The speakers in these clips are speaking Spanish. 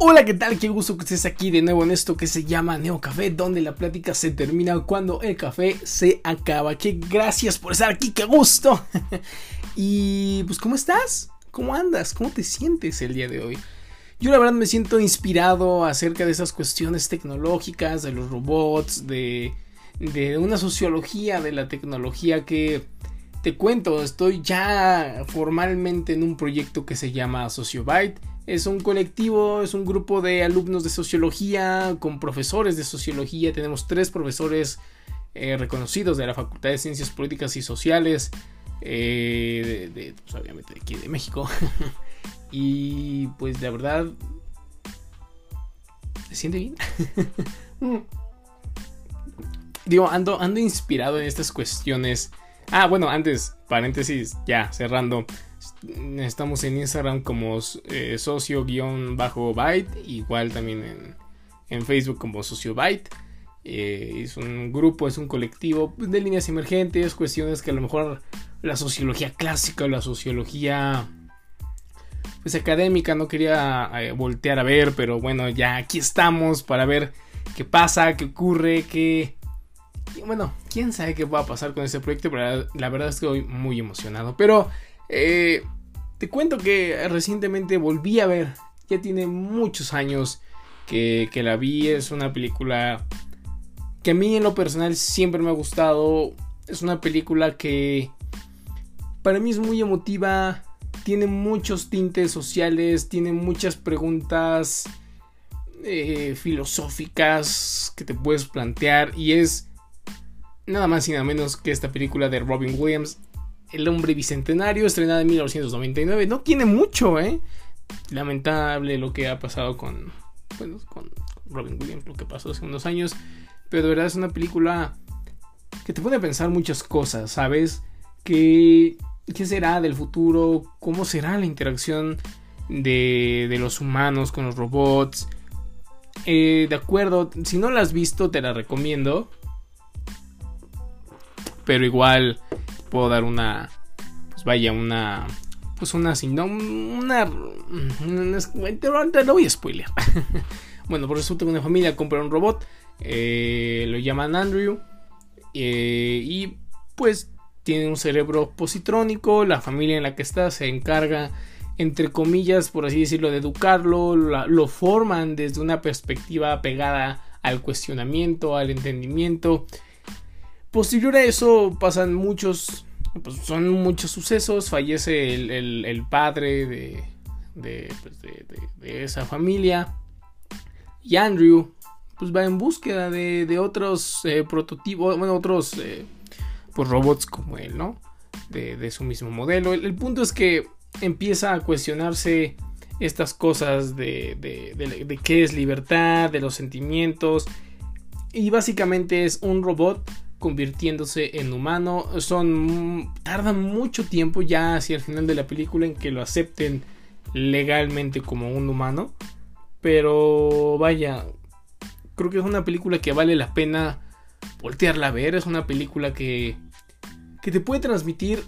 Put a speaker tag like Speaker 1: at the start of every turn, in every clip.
Speaker 1: Hola, ¿qué tal? Qué gusto que estés aquí de nuevo en esto que se llama Neo Café, donde la plática se termina cuando el café se acaba. Qué gracias por estar aquí, qué gusto. y pues, ¿cómo estás? ¿Cómo andas? ¿Cómo te sientes el día de hoy? Yo la verdad me siento inspirado acerca de esas cuestiones tecnológicas, de los robots, de, de una sociología de la tecnología que te cuento, estoy ya formalmente en un proyecto que se llama Sociobyte es un colectivo, es un grupo de alumnos de sociología con profesores de sociología. Tenemos tres profesores eh, reconocidos de la Facultad de Ciencias Políticas y Sociales, eh, de, pues, obviamente de aquí de México. y pues la verdad, ¿se siente bien? Digo, ando, ando inspirado en estas cuestiones. Ah, bueno, antes, paréntesis, ya cerrando. Estamos en Instagram como eh, socio-byte, igual también en, Facebook como socio-byte. Eh, es un grupo, es un colectivo de líneas emergentes, cuestiones que a lo mejor la sociología clásica o la sociología pues académica no quería eh, voltear a ver, pero bueno, ya aquí estamos para ver qué pasa, qué ocurre, qué... Bueno, quién sabe qué va a pasar con este proyecto, pero la, verdad estoy muy emocionado. Pero eh, te cuento que recientemente volví a ver, ya tiene muchos años que, la vi, es una película que a mí en lo personal siempre me ha gustado, es una película que para mí es muy emotiva, tiene muchos tintes sociales, tiene muchas preguntas eh, filosóficas que te puedes plantear. Y es nada más y nada menos que esta película de Robin Williams el hombre bicentenario, estrenada en 1999. No tiene mucho, ¿eh? Lamentable lo que ha pasado con, bueno, con Robin Williams, lo que pasó hace unos años. Pero de verdad es una película que te pone a pensar muchas cosas, ¿sabes? ¿Qué, qué será del futuro? ¿Cómo será la interacción de, de los humanos con los robots? Eh, de acuerdo, si no la has visto te la recomiendo. Pero igual puedo dar una, pues vaya, una, pues una, no, una, no voy a spoiler. bueno, por resulta que una familia compra un robot, eh, lo llaman Andrew, eh, y pues tiene un cerebro positrónico, la familia en la que está se encarga, entre comillas, por así decirlo, de educarlo, lo forman desde una perspectiva pegada al cuestionamiento, al entendimiento, Posterior a eso pasan muchos, pues son muchos sucesos, fallece el, padre pues, de, de, esa familia y Andrew pues va en búsqueda de, otros eh, prototipos, bueno, otros eh, pues robots como él, ¿no? De, su mismo modelo. El, punto es que empieza a cuestionarse estas cosas de, de qué es libertad, de los sentimientos. Y básicamente es un robot convirtiéndose en humano. Son. tardan mucho tiempo ya hacia el final de la película en que lo acepten legalmente como un humano. Pero vaya. Creo que es una película que vale la pena voltearla a ver. Es una película que. que te puede transmitir.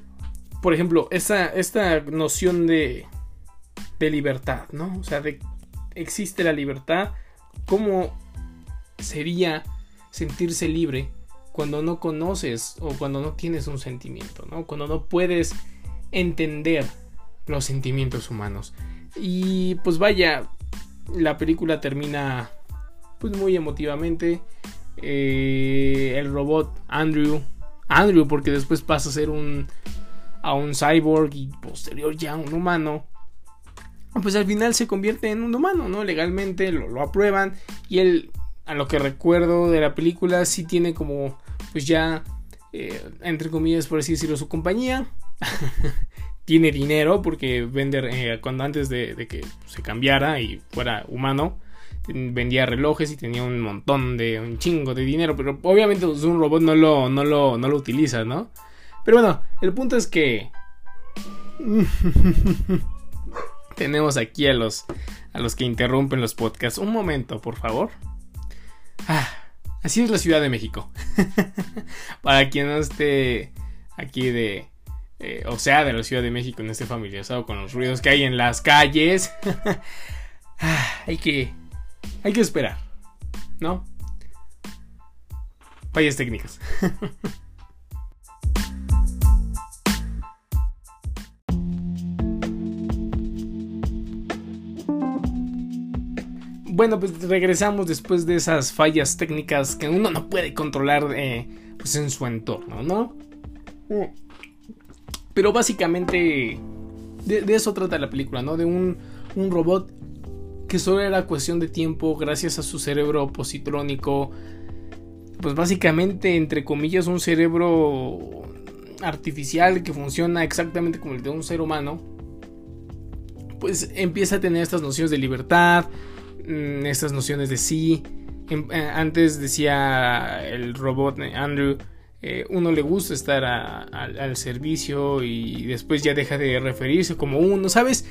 Speaker 1: Por ejemplo, esa, esta noción de. de libertad, ¿no? O sea, de. existe la libertad. ¿Cómo sería sentirse libre cuando no conoces o cuando no tienes un sentimiento, ¿no? Cuando no puedes entender los sentimientos humanos. Y pues vaya, la película termina pues muy emotivamente. Eh, el robot Andrew, Andrew porque después pasa a ser un a un cyborg y posterior ya un humano. Pues al final se convierte en un humano, ¿no? Legalmente lo, lo aprueban y él a lo que recuerdo de la película, sí tiene como, pues ya, eh, entre comillas, por así decirlo, su compañía. tiene dinero porque vender, eh, cuando antes de, que se cambiara y fuera humano, vendía relojes y tenía un montón de, un chingo de dinero, pero obviamente pues, un robot no lo, no lo, no lo utiliza, ¿no? Pero bueno, el punto es que... Tenemos aquí a los, a los que interrumpen los podcasts. Un momento, por favor. Ah, así es la Ciudad de México. Para quien no esté aquí de... Eh, o sea, de la Ciudad de México, no esté familiarizado con los ruidos que hay en las calles. ah, hay que hay que esperar, ¿no? Fallas técnicas. bueno, pues regresamos después de esas fallas técnicas que uno no puede controlar eh, pues en su entorno, ¿no? Pero básicamente de, eso trata la película, ¿no? De un, un, robot que solo era cuestión de tiempo gracias a su cerebro positrónico. Pues básicamente, entre comillas, un cerebro artificial que funciona exactamente como el de un ser humano. Pues empieza a tener estas nociones de libertad, estas nociones de sí. Em, eh, antes decía el robot eh, Andrew, eh, uno le gusta estar al servicio y después ya deja de referirse como uno, ¿sabes?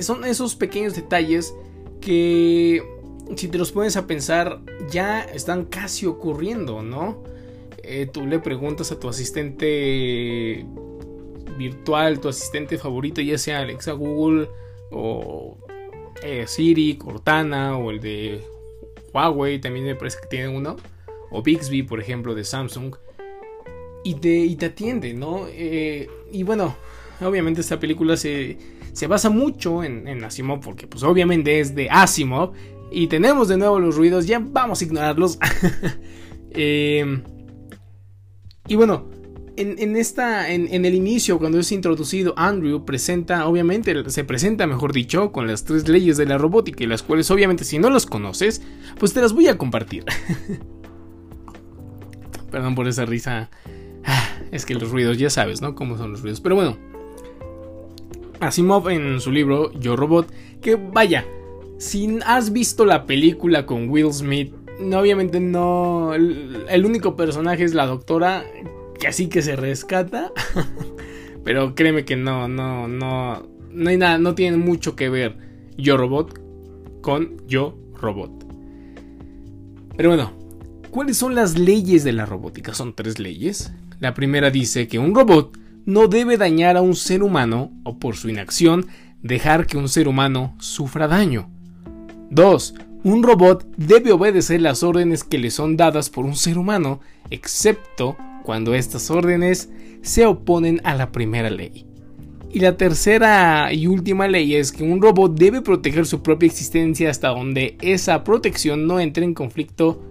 Speaker 1: son esos pequeños detalles que si te los pones a pensar ya están casi ocurriendo, ¿no? tú le preguntas a tu asistente virtual, tu asistente favorito, ya sea Alexa, Google o eh, Siri, Cortana o el de Huawei, también me parece que tiene uno, o Bixby, por ejemplo, de Samsung, y te, te atiende, ¿no? Eh, y bueno, obviamente esta película se, se basa mucho en, en, Asimov, porque pues obviamente es de Asimov, y tenemos de nuevo los ruidos, ya vamos a ignorarlos. Eh, y bueno, en, esta, en, el inicio, cuando es introducido, Andrew presenta, obviamente, se presenta, mejor dicho, con las tres leyes de la robótica, y las cuales, obviamente, si no las conoces, pues te las voy a compartir. Perdón por esa risa. Ah, es que los ruidos, ya sabes, ¿no? Cómo son los ruidos. Pero bueno, Asimov en su libro Yo Robot, que vaya, si has visto la película con Will Smith, no, obviamente no. el único personaje es la doctora que así que se rescata. Pero créeme que no, no, no, no hay nada, no tiene mucho que ver Yo Robot con Yo Robot. Pero bueno, ¿cuáles son las leyes de la robótica? Son tres leyes. La primera dice que un robot no debe dañar a un ser humano o por su inacción dejar que un ser humano sufra daño. 2. Un robot debe obedecer las órdenes que le son dadas por un ser humano, excepto cuando estas órdenes se oponen a la primera ley. Y la tercera y última ley es que un robot debe proteger su propia existencia hasta donde esa protección no entre en conflicto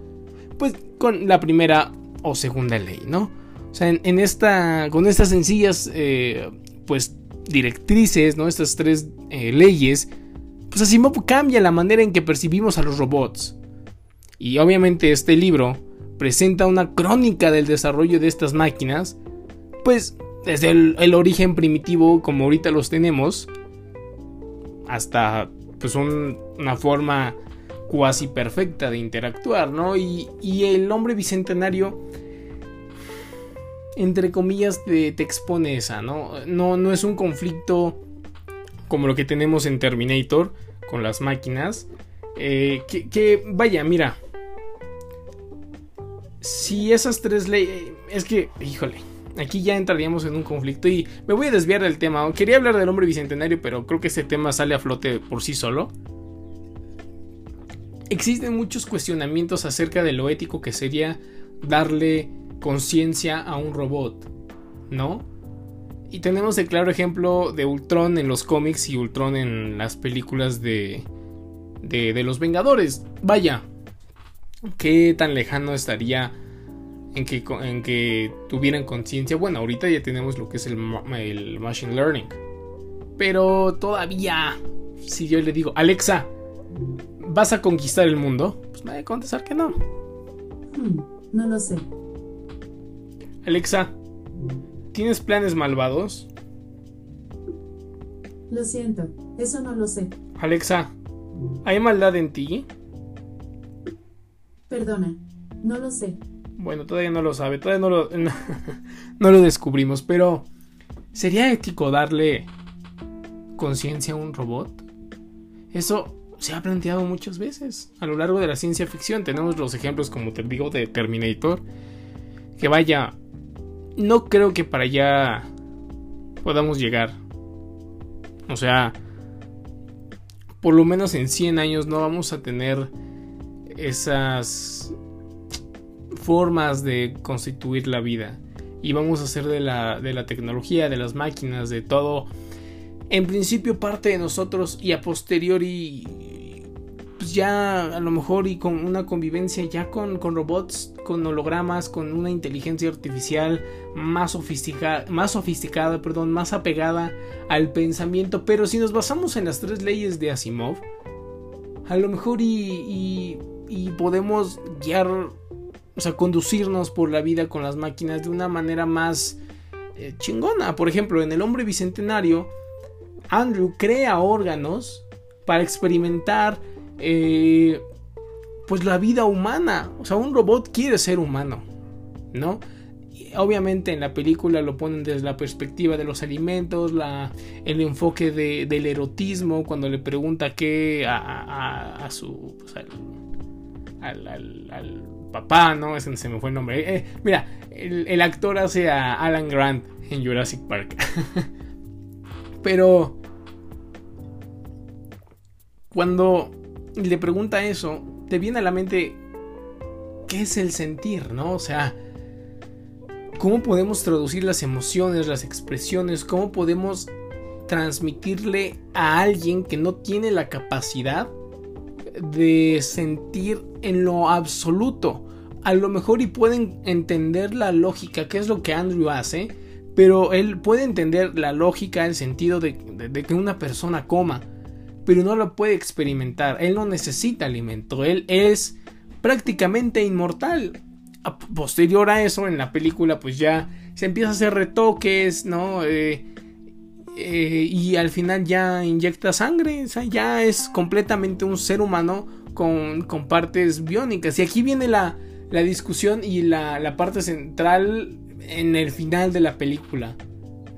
Speaker 1: pues con la primera o segunda ley, ¿no? O sea, en, esta, con estas sencillas eh, pues directrices, ¿no? Estas tres eh, leyes, pues así cambia la manera en que percibimos a los robots. Y obviamente este libro presenta una crónica del desarrollo de estas máquinas, pues desde el, origen primitivo como ahorita los tenemos, hasta pues una forma cuasi perfecta de interactuar, ¿no? Y, el hombre bicentenario, entre comillas, te, expone esa, ¿no? ¿no? No es un conflicto como lo que tenemos en Terminator con las máquinas. Eh, que vaya, mira, si esas tres leyes... Es que, híjole, aquí ya entraríamos en un conflicto y me voy a desviar del tema. Quería hablar del hombre bicentenario, pero creo que ese tema sale a flote por sí solo. Existen muchos cuestionamientos acerca de lo ético que sería darle conciencia a un robot, ¿no? Y tenemos el claro ejemplo de Ultron en los cómics y Ultron en las películas de, de, de los Vengadores. Vaya, ¿Qué tan lejano estaría en que, en que tuvieran conciencia? Bueno, ahorita ya tenemos lo que es el, el Machine Learning. Pero todavía, si yo le digo, Alexa, ¿vas a conquistar el mundo? Pues me va a contestar que no.
Speaker 2: Hmm, no lo sé.
Speaker 1: Alexa, ¿tienes planes malvados?
Speaker 2: Lo siento, eso no lo sé.
Speaker 1: Alexa, ¿hay maldad en ti?
Speaker 2: Perdona, no lo sé.
Speaker 1: Bueno, todavía no lo sabe, todavía no lo, no, lo descubrimos, pero ¿sería ético darle conciencia a un robot? Eso se ha planteado muchas veces a lo largo de la ciencia ficción. Tenemos los ejemplos, como te digo, de Terminator. Que vaya, no creo que para allá podamos llegar. O sea, por lo menos en 100 años no vamos a tener esas formas de constituir la vida. Y vamos a hacer de la, de la tecnología, de las máquinas, de todo, en principio parte de nosotros y a posteriori pues ya a lo mejor y con una convivencia ya con, con robots, con hologramas, con una inteligencia artificial más sofisticada, más sofisticada, perdón, más apegada al pensamiento. Pero si nos basamos en las tres leyes de Asimov, a lo mejor y, y, podemos guiar, o sea, conducirnos por la vida con las máquinas de una manera más eh, chingona. Por ejemplo, en el hombre bicentenario, Andrew crea órganos para experimentar eh, pues la vida humana. O sea, un robot quiere ser humano, ¿no? obviamente en la película lo ponen desde la perspectiva de los alimentos, la, el enfoque del erotismo, cuando le pregunta qué a, su... Pues, papá, ¿no? Ese se me fue el nombre. Eh, mira, el, el, actor hace a Alan Grant en Jurassic Park. Pero... Cuando le pregunta eso, te viene a la mente qué es el sentir, ¿no? O sea, cómo podemos traducir las emociones, las expresiones, cómo podemos transmitirle a alguien que no tiene la capacidad de sentir en lo absoluto. A lo mejor y pueden entender la lógica, que es lo que Andrew hace, pero él puede entender la lógica, el sentido de, de que una persona coma pero no lo puede experimentar. Él no necesita alimento, él es prácticamente inmortal. Posterior a eso, en la película, pues ya se empieza a hacer retoques, ¿no? Eh, eh, y al final ya inyecta sangre, ya es completamente un ser humano con, partes biónicas. Y aquí viene la, discusión y la, parte central en el final de la película,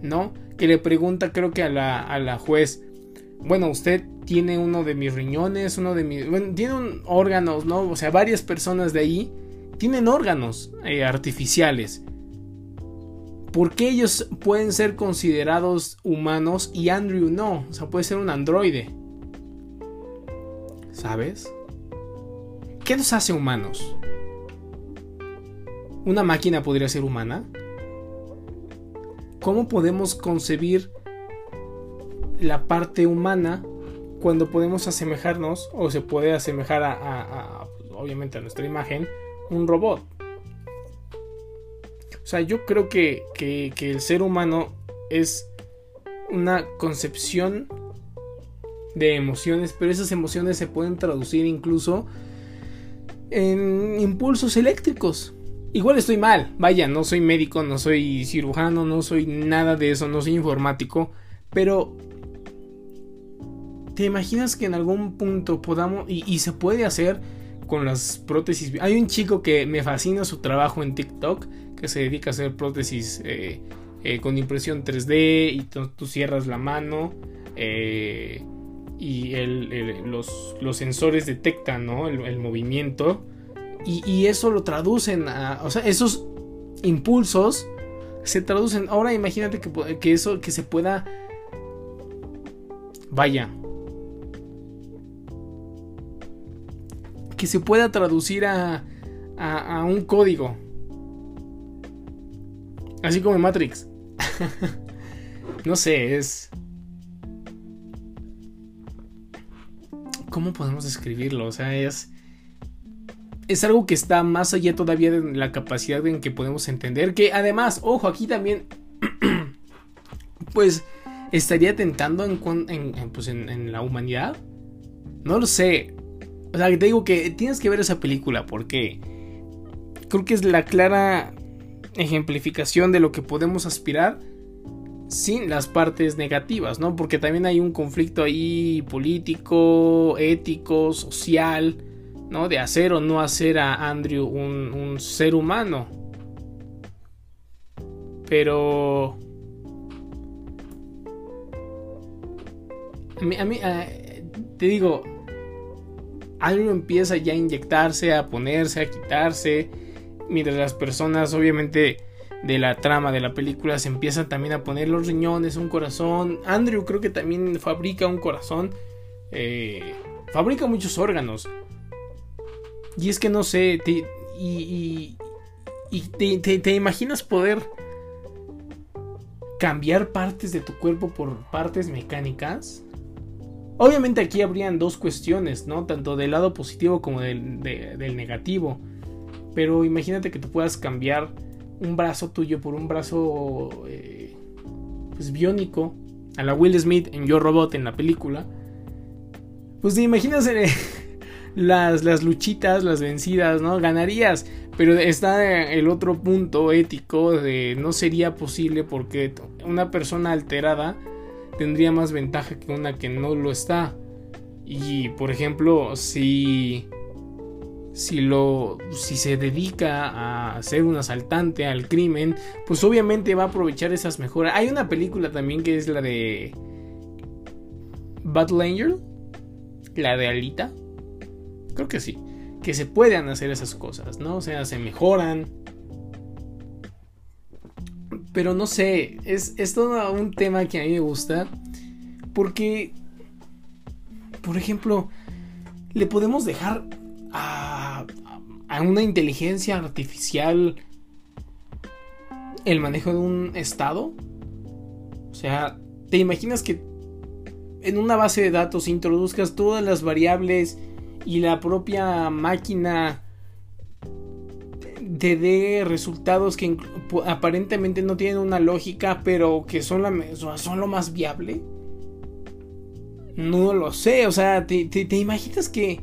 Speaker 1: ¿no? Que le pregunta, creo que a la, juez, bueno, usted tiene uno de mis riñones, uno de mis... Tiene órganos, ¿no? O sea, varias personas de ahí tienen órganos eh, artificiales. ¿Por qué ellos pueden ser considerados humanos y Andrew no? O sea, puede ser un androide. ¿Sabes? ¿Qué nos hace humanos? ¿Una máquina podría ser humana? ¿Cómo podemos concebir la parte humana cuando podemos asemejarnos o se puede asemejar a, obviamente a nuestra imagen un robot. O sea, yo creo que, que, el ser humano es una concepción de emociones, pero esas emociones se pueden traducir incluso en impulsos eléctricos. Igual estoy mal, vaya, no soy médico, no soy cirujano, no soy nada de eso, no soy informático, pero ¿Te imaginas que en algún punto podamos, y, se puede hacer con las prótesis? Hay un chico que me fascina su trabajo en TikTok, que se dedica a hacer prótesis eh, eh, con impresión 3D y tú, cierras la mano eh, y los, sensores detectan el, movimiento y, eso lo traducen a, o sea, esos impulsos se traducen. Ahora imagínate que, que eso, que se pueda, vaya, que se pueda traducir a, a, un código. Así como en Matrix. no sé, es... ¿Cómo podemos describirlo? O sea, es... Es algo que está más allá todavía de la capacidad en que podemos entender. Que además, ojo, aquí también... pues estaría tentando en, en, pues en la humanidad. No lo sé. O sea, te digo que tienes que ver esa película porque creo que es la clara ejemplificación de lo que podemos aspirar sin las partes negativas, ¿no? Porque también hay un conflicto ahí político, ético, social, ¿no? De hacer o no hacer a Andrew un, ser humano. Pero... A mí, eh, te digo, algo empieza ya a inyectarse, a ponerse, a quitarse, mientras las personas obviamente de la trama de la película se empiezan también a poner los riñones, un corazón. Andrew creo que también fabrica un corazón. eh, fabrica muchos órganos. Y es que no sé, te, y, y, te, te imaginas poder cambiar partes de tu cuerpo por partes mecánicas. Obviamente aquí habrían dos cuestiones, ¿no? Tanto del lado positivo como del, negativo. Pero imagínate que tú puedas cambiar un brazo tuyo por un brazo eh, pues biónico a la Will Smith en Yo Robot en la película. Pues te eh, las, las luchitas, las vencidas, ¿no? Ganarías. Pero está el otro punto ético de no sería posible porque una persona alterada tendría más ventaja que una que no lo está. Y por ejemplo, si si lo si se dedica a ser un asaltante al crimen, pues obviamente va a aprovechar esas mejoras. Hay una película también que es la de Battle Angel, la de Alita. Creo que sí, que se puedan hacer esas cosas, ¿no? O sea, se mejoran. Pero no sé, es, es todo un tema que a mí me gusta. Porque, por ejemplo, le podemos dejar a, una inteligencia artificial el manejo de un estado. O sea, ¿te imaginas que en una base de datos introduzcas todas las variables y la propia máquina te dé resultados que aparentemente no tienen una lógica, pero que son, lo más viable? No lo sé, o sea, ¿te, imaginas que,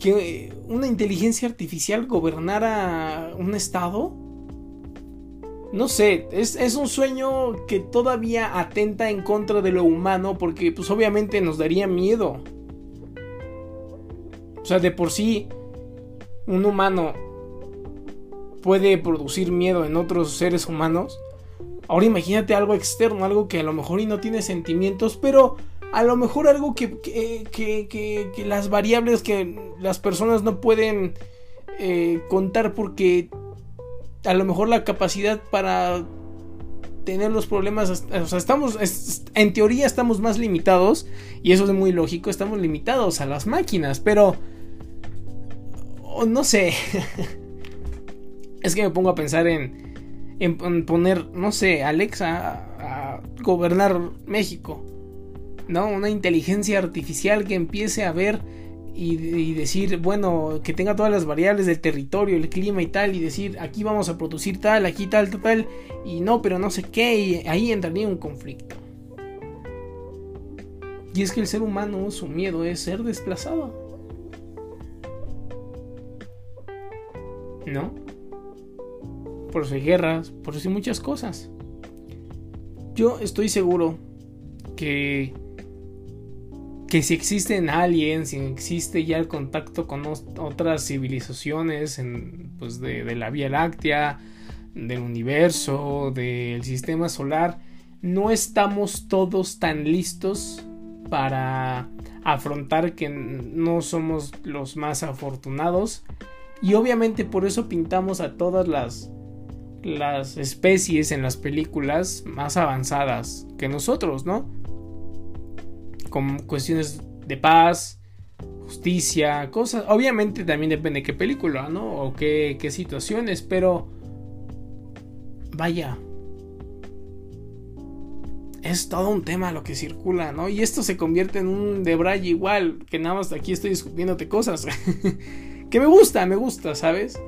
Speaker 1: que una inteligencia artificial gobernara un estado? No sé, es, es, un sueño que todavía atenta en contra de lo humano porque pues obviamente nos daría miedo. O sea, de por sí, un humano puede producir miedo en otros seres humanos. Ahora imagínate algo externo, algo que a lo mejor y no tiene sentimientos, pero a lo mejor algo que, que, las variables que las personas no pueden eh, contar porque a lo mejor la capacidad para tener los problemas, o sea, estamos, en teoría estamos más limitados, y eso es muy lógico, estamos limitados a las máquinas, pero, no sé, es que me pongo a pensar en, en, poner, no sé, Alexa a gobernar México. ¿No? Una inteligencia artificial que empiece a ver y, decir, bueno, que tenga todas las variables del territorio, el clima y tal, y decir, aquí vamos a producir tal, aquí tal, tal, tal, y no, pero no sé qué, y ahí entraría un conflicto. Y es que el ser humano, su miedo es ser desplazado. ¿No? Por eso hay guerras, por eso hay muchas cosas. Yo estoy seguro que que si existen aliens, si existe ya el contacto con otras civilizaciones pues de, la Vía Láctea, del universo, del sistema solar, no estamos todos tan listos para afrontar que no somos los más afortunados y obviamente por eso pintamos a todas las las especies en las películas más avanzadas que nosotros, ¿no? Con cuestiones de paz, justicia, cosas. Obviamente también depende de qué película, ¿no? O qué, qué situaciones, pero vaya. Es todo un tema lo que circula, ¿no? Y esto se convierte en un debray igual, que nada más aquí estoy discutiéndote cosas. que me gusta, me gusta, ¿sabes?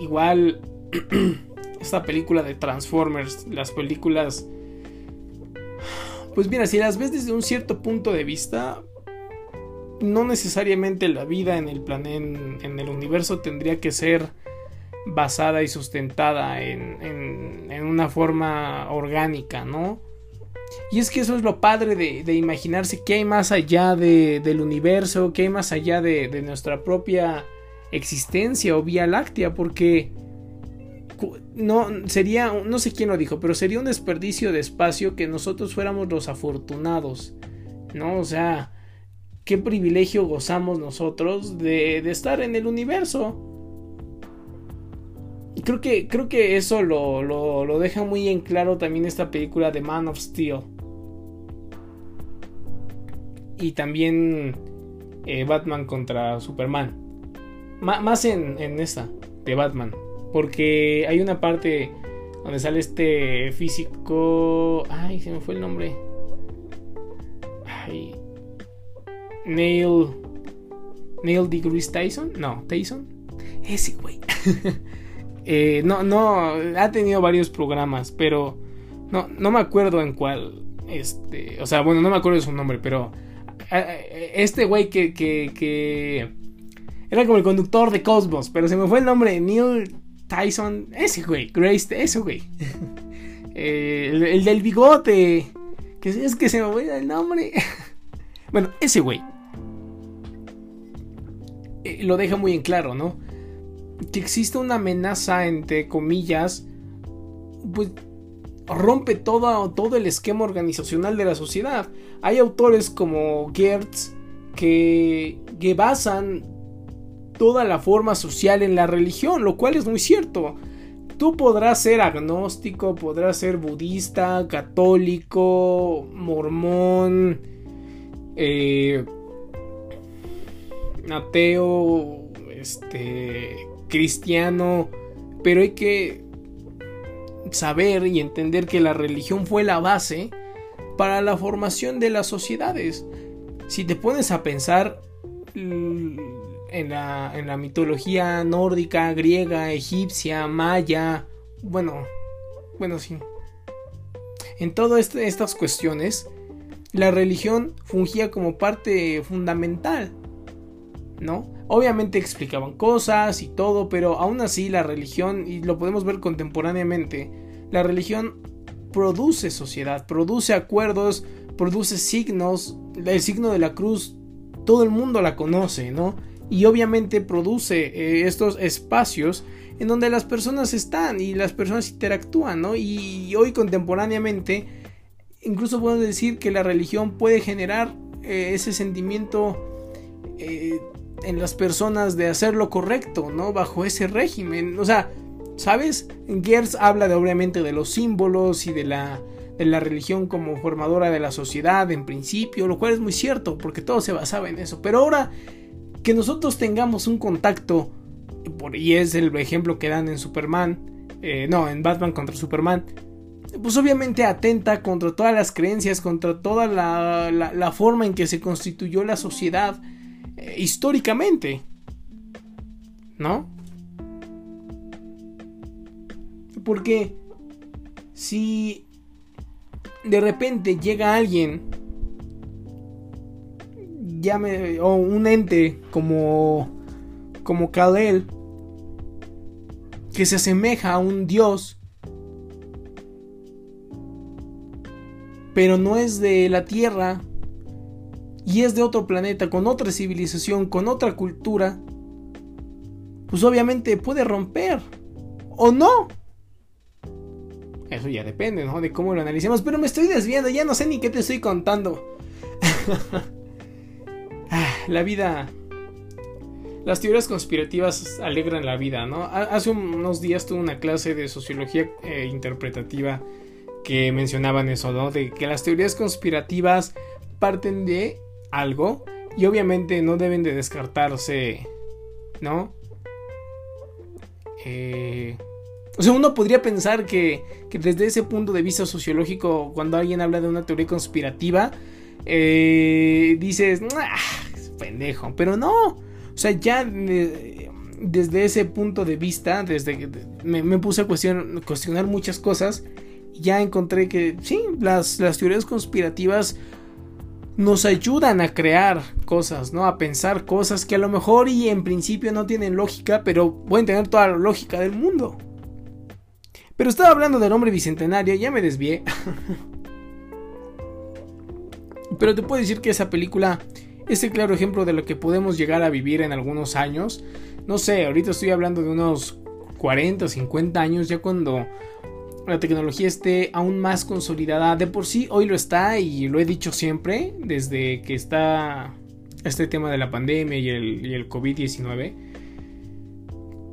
Speaker 1: Igual esta película de Transformers, las películas pues mira, si las ves desde un cierto punto de vista, no necesariamente la vida en el planeta, en, el universo tendría que ser basada y sustentada en, una forma orgánica, ¿no? Y es que eso es lo padre de, imaginarse que hay más allá del universo, que hay más allá de nuestra propia existencia o vía láctea, porque no sería, no sé quién lo dijo, pero sería un desperdicio de espacio que nosotros fuéramos los afortunados, ¿no? O sea, qué privilegio gozamos nosotros de, estar en el universo. Creo que, creo que eso lo, lo, lo deja muy en claro también esta película de Man of Steel. y también eh, Batman contra Superman. más en, en esta, de Batman. Porque hay una parte donde sale este físico... Ay, se me fue el nombre. Ay. Neil... Neil deGrasse Tyson. No, Tyson. Ese güey. Eh, no, no, ha tenido varios programas, pero no, no me acuerdo en cuál. Este, o sea, bueno, no me acuerdo de su nombre, pero este güey que, que, era como el conductor de Cosmos, pero se me fue el nombre, Neil Tyson, ese güey, Grace, ese güey. Eh, el, del bigote, que es que se me fue el nombre. bueno, ese güey. Eh, lo deja muy en claro, ¿no? Que existe una amenaza, entre comillas, pues rompe todo, todo el esquema organizacional de la sociedad. Hay autores como Gertz que, que basan toda la forma social en la religión, lo cual es muy cierto. Tú podrás ser agnóstico, podrás ser budista, católico, mormón, eh, ateo, este, cristiano, pero hay que saber y entender que la religión fue la base para la formación de las sociedades. Si te pones a pensar en la, en la mitología nórdica, griega, egipcia, maya, bueno, bueno, sí. En todas este, estas cuestiones, la religión fungía como parte fundamental, ¿no? Obviamente explicaban cosas y todo, pero aún así la religión, y lo podemos ver contemporáneamente, la religión produce sociedad, produce acuerdos, produce signos, el signo de la cruz, todo el mundo la conoce, ¿no? Y obviamente produce eh, estos espacios en donde las personas están y las personas interactúan, ¿no? Y hoy contemporáneamente, incluso podemos decir que la religión puede generar eh, ese sentimiento eh, en las personas de hacer lo correcto, ¿no? Bajo ese régimen. O sea, ¿sabes? Gers habla de, obviamente de los símbolos y de la, de la religión como formadora de la sociedad en principio, lo cual es muy cierto, porque todo se basaba en eso. Pero ahora que nosotros tengamos un contacto, y es el ejemplo que dan en Superman, eh, no, en Batman contra Superman, pues obviamente atenta contra todas las creencias, contra toda la, la forma en que se constituyó la sociedad eh, históricamente. ¿No? Porque si de repente llega alguien, llame, o un ente como, como Kalel, que se asemeja a un dios, pero no es de la tierra, y es de otro planeta, con otra civilización, con otra cultura, pues obviamente puede romper. ¿O no? Eso ya depende, ¿no? De cómo lo analicemos. Pero me estoy desviando, ya no sé ni qué te estoy contando. La vida... Las teorías conspirativas alegran la vida, ¿no? Hace unos días tuve una clase de sociología eh, interpretativa que mencionaban eso, ¿no? De que las teorías conspirativas parten de algo y obviamente no deben de descartarse, ¿no? Eh, o sea, uno podría pensar que, que, desde ese punto de vista sociológico, cuando alguien habla de una teoría conspirativa, eh, dices, pendejo, pero no, o sea, ya desde ese punto de vista, desde que me, puse a cuestionar muchas cosas, ya encontré que sí, las, las teorías conspirativas nos ayudan a crear cosas, ¿no? A pensar cosas que a lo mejor y en principio no tienen lógica, pero pueden tener toda la lógica del mundo. Pero estaba hablando del hombre bicentenario, ya me desvié. pero te puedo decir que esa película es el claro ejemplo de lo que podemos llegar a vivir en algunos años. No sé, ahorita estoy hablando de unos 40 o 50 años, ya cuando la tecnología esté aún más consolidada. De por sí, hoy lo está y lo he dicho siempre, desde que está este tema de la pandemia y el, COVID-19,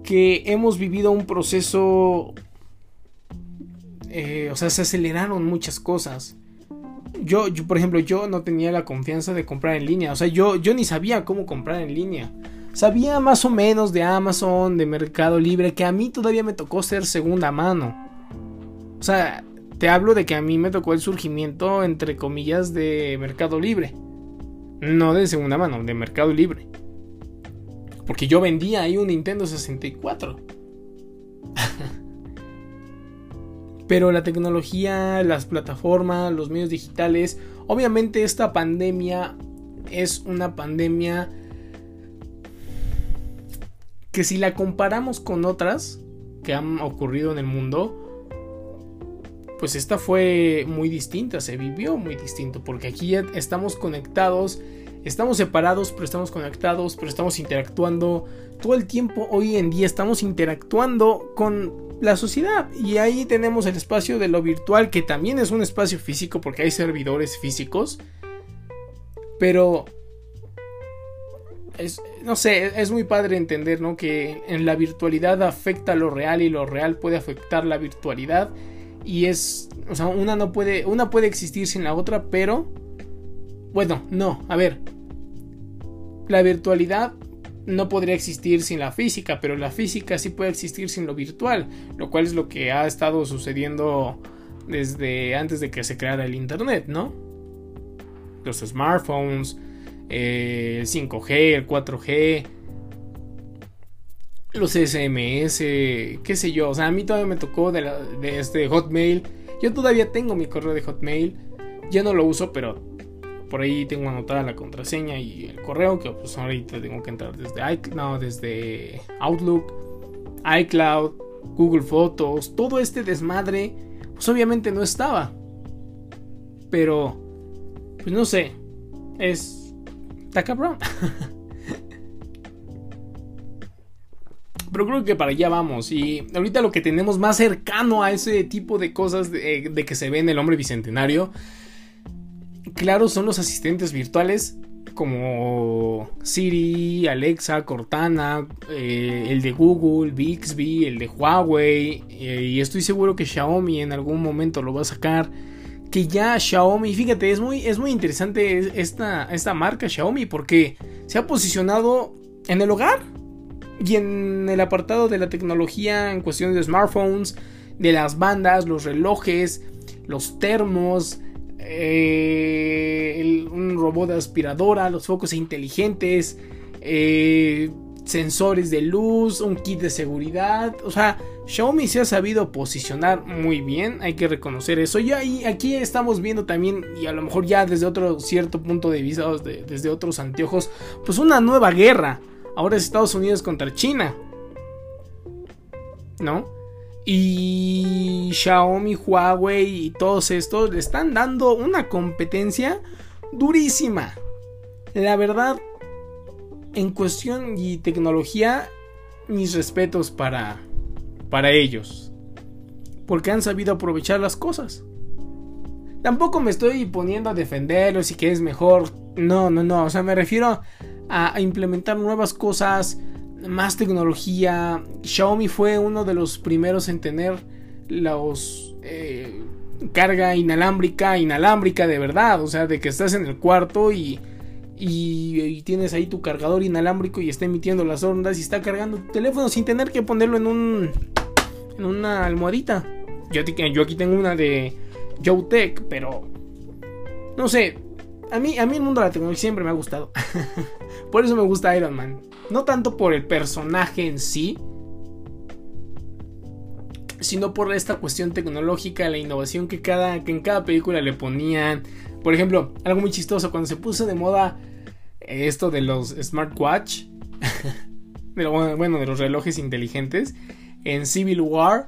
Speaker 1: que hemos vivido un proceso, eh, o sea, se aceleraron muchas cosas. Yo, por ejemplo, yo no tenía la confianza de comprar en línea. O sea, yo, yo ni sabía cómo comprar en línea. Sabía más o menos de Amazon, de Mercado Libre, que a mí todavía me tocó ser segunda mano. O sea, te hablo de que a mí me tocó el surgimiento, entre comillas, de Mercado Libre. No de segunda mano, de Mercado Libre. Porque yo vendía ahí un Nintendo 64. Pero la tecnología, las plataformas, los medios digitales, obviamente esta pandemia es una pandemia que si la comparamos con otras que han ocurrido en el mundo, pues esta fue muy distinta, se vivió muy distinto, porque aquí ya estamos conectados, estamos separados, pero estamos conectados, pero estamos interactuando todo el tiempo. Hoy en día estamos interactuando con la sociedad y ahí tenemos el espacio de lo virtual, que también es un espacio físico, porque hay servidores físicos, pero es, no sé, es muy padre entender, ¿no? Que en la virtualidad afecta lo real y lo real puede afectar la virtualidad y es, o sea, una no puede, una puede existir sin la otra, pero, bueno, no, a ver, la virtualidad no podría existir sin la física, pero la física sí puede existir sin lo virtual, lo cual es lo que ha estado sucediendo desde antes de que se creara el Internet, ¿no? Los smartphones, el 5G, el 4G, los SMS, qué sé yo. O sea, a mí todavía me tocó de, este Hotmail. Yo todavía tengo mi correo de Hotmail. Ya no lo uso, pero por ahí tengo anotada la contraseña y el correo que pues ahorita tengo que entrar desde iCloud, desde Outlook, iCloud, Google Fotos, todo este desmadre, pues obviamente no estaba. Pero, pues no sé, es... Está cabrón. Pero creo que para allá vamos. Y ahorita lo que tenemos más cercano a ese tipo de cosas de, que se ve en el hombre bicentenario, claro, son los asistentes virtuales como Siri, Alexa, Cortana, eh, el de Google, Bixby, el de Huawei. Eh, y estoy seguro que Xiaomi en algún momento lo va a sacar. Que ya Xiaomi, fíjate, es muy, es muy interesante esta, esta marca Xiaomi porque se ha posicionado en el hogar y en el apartado de la tecnología, en cuestiones de smartphones, de las bandas, los relojes, los termos, eh, un robot de aspiradora, los focos inteligentes, eh, sensores de luz, un kit de seguridad. O sea, Xiaomi se ha sabido posicionar muy bien, hay que reconocer eso. Y aquí estamos viendo también, y a lo mejor ya desde otro cierto punto de vista, desde otros anteojos, pues una nueva guerra Ahora es Estados Unidos contra China. ¿No? Y Xiaomi, Huawei y todos estos le están dando una competencia durísima. La verdad, en cuestión y tecnología, mis respetos para, para ellos. Porque han sabido aprovechar las cosas. Tampoco me estoy poniendo a defenderlos y que es mejor. No, no, no. O sea, me refiero a, implementar nuevas cosas, más tecnología. Xiaomi fue uno de los primeros en tener los eh, carga inalámbrica, inalámbrica de verdad, o sea, de que estás en el cuarto y, y, tienes ahí tu cargador inalámbrico y está emitiendo las ondas y está cargando tu teléfono sin tener que ponerlo en un en una almohadita. Yo, yo aquí tengo una de Tech pero no sé, a mí, a mí el mundo de la tecnología siempre me ha gustado. por eso me gusta Iron Man. No tanto por el personaje en sí, sino por esta cuestión tecnológica, la innovación que, cada, que en cada película le ponían. Por ejemplo, algo muy chistoso, cuando se puso de moda esto de los smartwatch, bueno, de los relojes inteligentes, en Civil War,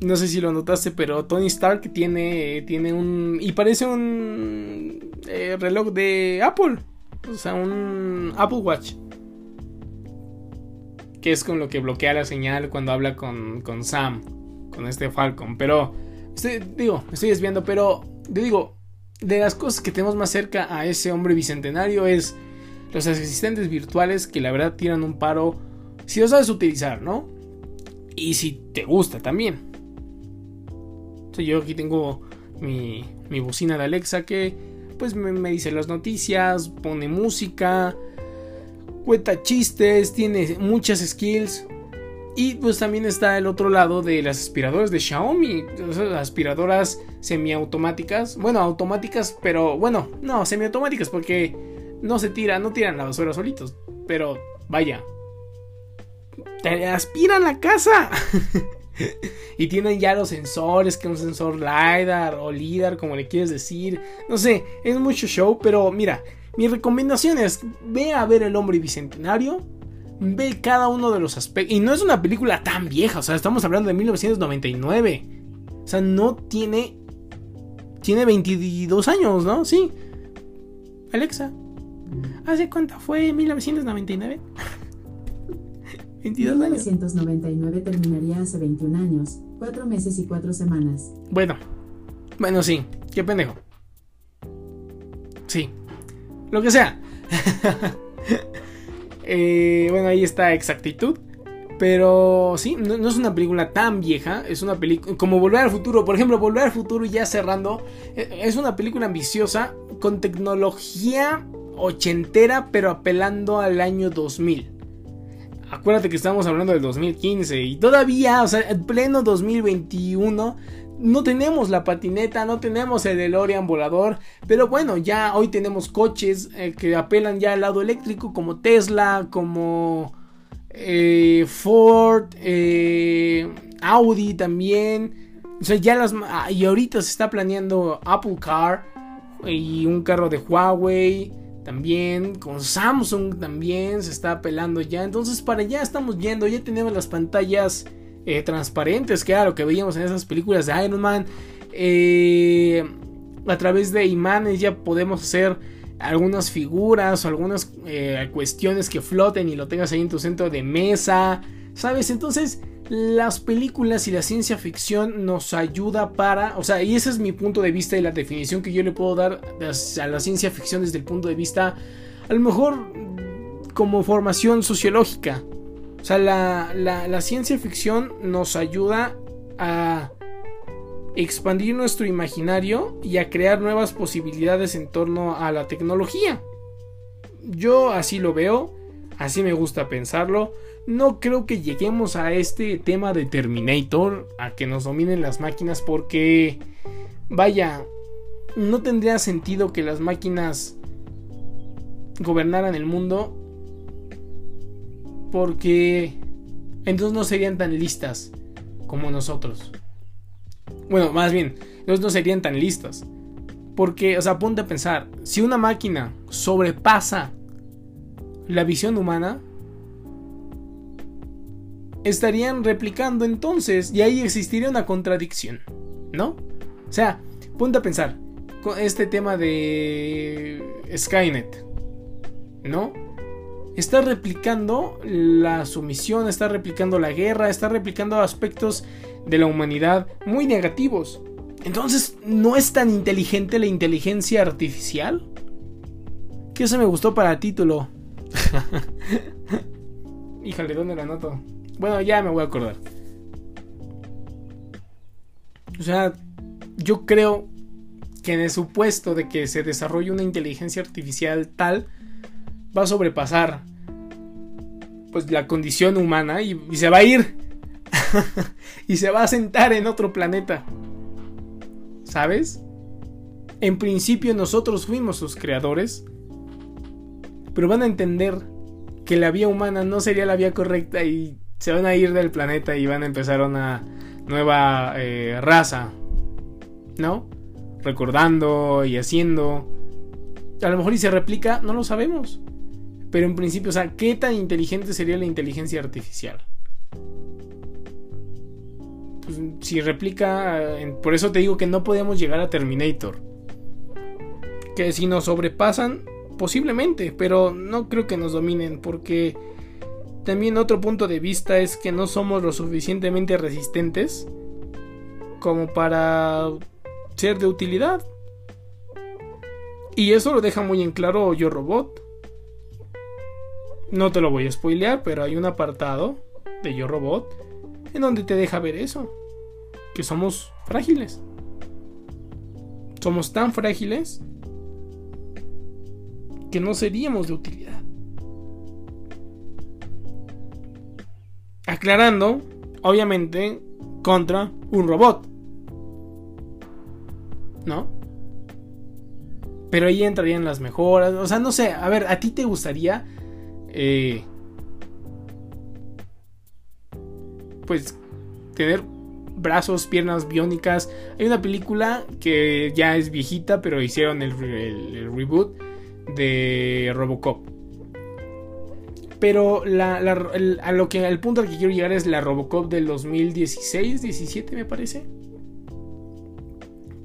Speaker 1: no sé si lo notaste, pero Tony Stark tiene, tiene un... Y parece un eh, reloj de Apple. O sea, un Apple Watch. Que es con lo que bloquea la señal cuando habla con, con Sam. Con este Falcon. Pero, estoy, digo, estoy desviando, pero yo digo, de las cosas que tenemos más cerca a ese hombre bicentenario es los asistentes virtuales que la verdad tiran un paro si lo sabes utilizar, ¿no? Y si te gusta también yo aquí tengo mi, mi bocina de Alexa que pues me, me dice las noticias, pone música, cuenta chistes, tiene muchas skills. Y pues también está el otro lado de las aspiradoras de Xiaomi, aspiradoras semiautomáticas, bueno, automáticas, pero bueno, no, semiautomáticas porque no se tiran, no tiran la basura solitos, pero vaya, te aspiran la casa. y tienen ya los sensores, que un sensor LiDAR o LIDAR, como le quieres decir. No sé, es mucho show, pero mira, mi recomendación es, ve a ver el hombre bicentenario, ve cada uno de los aspectos. Y no es una película tan vieja, o sea, estamos hablando de 1999. O sea, no tiene... Tiene 22 años, ¿no? Sí. Alexa. ¿Hace cuánto fue 1999?
Speaker 2: 22 años. 1999 terminaría hace 21 años, 4 meses y 4 semanas.
Speaker 1: Bueno, bueno, sí, qué pendejo. Sí, lo que sea. Eh, bueno, ahí está exactitud. Pero sí, no, es una película tan vieja. Es una película. Como Volver al Futuro. Por ejemplo, Volver al Futuro, ya cerrando. Eh, es una película ambiciosa. Con tecnología ochentera. Pero apelando al año 2000. Acuérdate que estamos hablando del 2015. Y todavía, o sea, en pleno 2021 no tenemos la patineta, no tenemos el DeLorean volador, pero bueno, ya hoy tenemos coches eh, que apelan ya al lado eléctrico como Tesla, como eh, Ford, eh, Audi también. O sea, ya las ah, y ahorita se está planeando Apple Car y un carro de Huawei también, con Samsung también se está apelando ya. Entonces para allá estamos yendo, ya tenemos las pantallas eh, transparentes, que era lo que veíamos en esas películas de Iron Man. Eh, a través de imanes ya podemos hacer algunas figuras o algunas eh, cuestiones que floten y lo tengas ahí en tu centro de mesa. ¿Sabes? Entonces, las películas y la ciencia ficción nos ayuda para, o sea, y ese es mi punto de vista y la definición que yo le puedo dar a la ciencia ficción desde el punto de vista, a lo mejor como formación sociológica. O sea, la, ciencia ficción nos ayuda a expandir nuestro imaginario y a crear nuevas posibilidades en torno a la tecnología. Yo así lo veo, así me gusta pensarlo. No creo que lleguemos a este tema de Terminator, a que nos dominen las máquinas, porque, vaya, no tendría sentido que las máquinas gobernaran el mundo porque entonces no serían tan listas como nosotros. Bueno, más bien, entonces no serían tan listas. Porque, o sea, ponte a pensar, si una máquina sobrepasa la visión humana, estarían replicando entonces y ahí existiría una contradicción, ¿no? O sea, ponte a pensar, con este tema de Skynet, ¿no? está replicando la sumisión, está replicando la guerra, está replicando aspectos de la humanidad muy negativos. Entonces, ¿no es tan inteligente la inteligencia artificial? Que eso me gustó para título. Híjole, ¿dónde la noto? Bueno, ya me voy a acordar. O sea, yo creo que en el supuesto de que se desarrolle una inteligencia artificial tal, va a sobrepasar pues la condición humana y, se va a ir y se va a sentar en otro planeta. ¿Sabes? En principio nosotros fuimos sus creadores, pero van a entender que la vía humana no sería la vía correcta y se van a ir del planeta y van a empezar una nueva eh, raza, ¿no? Recordando y haciendo. A lo mejor y se replica, no lo sabemos. Pero en principio, o sea, ¿qué tan inteligente sería la inteligencia artificial? Pues, si replica, por eso te digo que no podemos llegar a Terminator. Que si nos sobrepasan, posiblemente, pero no creo que nos dominen porque también otro punto de vista es que no somos lo suficientemente resistentes como para ser de utilidad. Y eso lo deja muy en claro Yo Robot. No te lo voy a spoilear, pero hay un apartado de Yo Robot en donde te deja ver eso. Que somos frágiles. somos tan frágiles que no seríamos de utilidad. Aclarando, obviamente, contra un robot. ¿No? Pero ahí entrarían las mejoras. O sea, no sé, a ver, ¿a ti te gustaría... Eh, pues tener brazos, piernas biónicas. Hay una película que ya es viejita, pero hicieron el, reboot de Robocop. Pero el, a lo que, al punto al que quiero llegar es la Robocop del 2016, 17 me parece.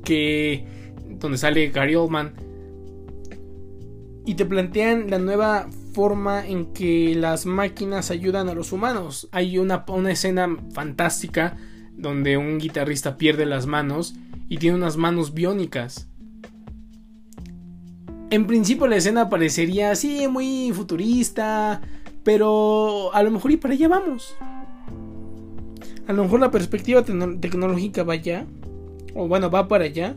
Speaker 1: Que donde sale Gary Oldman. Y te plantean la nueva forma en que las máquinas ayudan a los humanos. Hay una, una escena fantástica donde un guitarrista pierde las manos y tiene unas manos biónicas. En principio la escena parecería así, muy futurista, pero a lo mejor y para allá vamos. A lo mejor la perspectiva tecnológica va allá, o bueno, va para allá,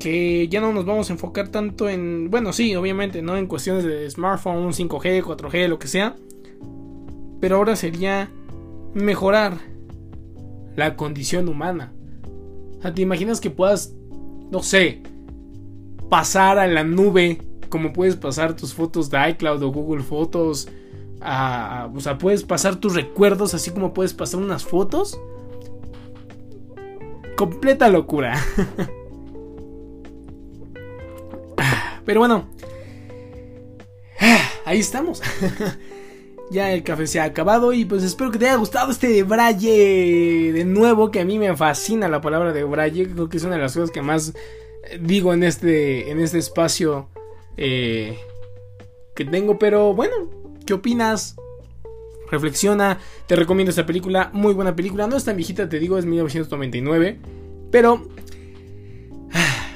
Speaker 1: que ya no nos vamos a enfocar tanto en, bueno, sí, obviamente, ¿no? En cuestiones de smartphone, 5G, 4G, lo que sea, pero ahora sería mejorar la condición humana. O sea, ¿te imaginas que puedas, no sé, pasar a la nube como puedes pasar tus fotos de iCloud o Google Fotos? O sea, puedes pasar tus recuerdos así como puedes pasar unas fotos. Completa locura. Pero bueno. Ahí estamos. ya el café se ha acabado y pues espero que te haya gustado este braille de nuevo que a mí me fascina la palabra de braille creo que es una de las cosas que más digo en este en este espacio eh, que tengo pero bueno opinas reflexiona te recomiendo esta película muy buena película no es tan viejita te digo es 1999 pero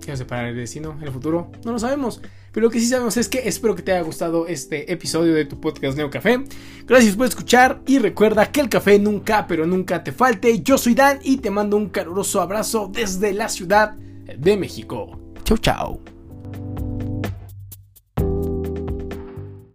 Speaker 1: ¿Qué va a separar el destino el futuro? No lo sabemos. Pero lo que sí sabemos es que espero que te haya gustado este episodio de tu podcast Neo Café. Gracias por escuchar y recuerda que el café nunca, pero nunca te falte. Yo soy Dan y te mando un caluroso abrazo desde la Ciudad de México. Chau, chau.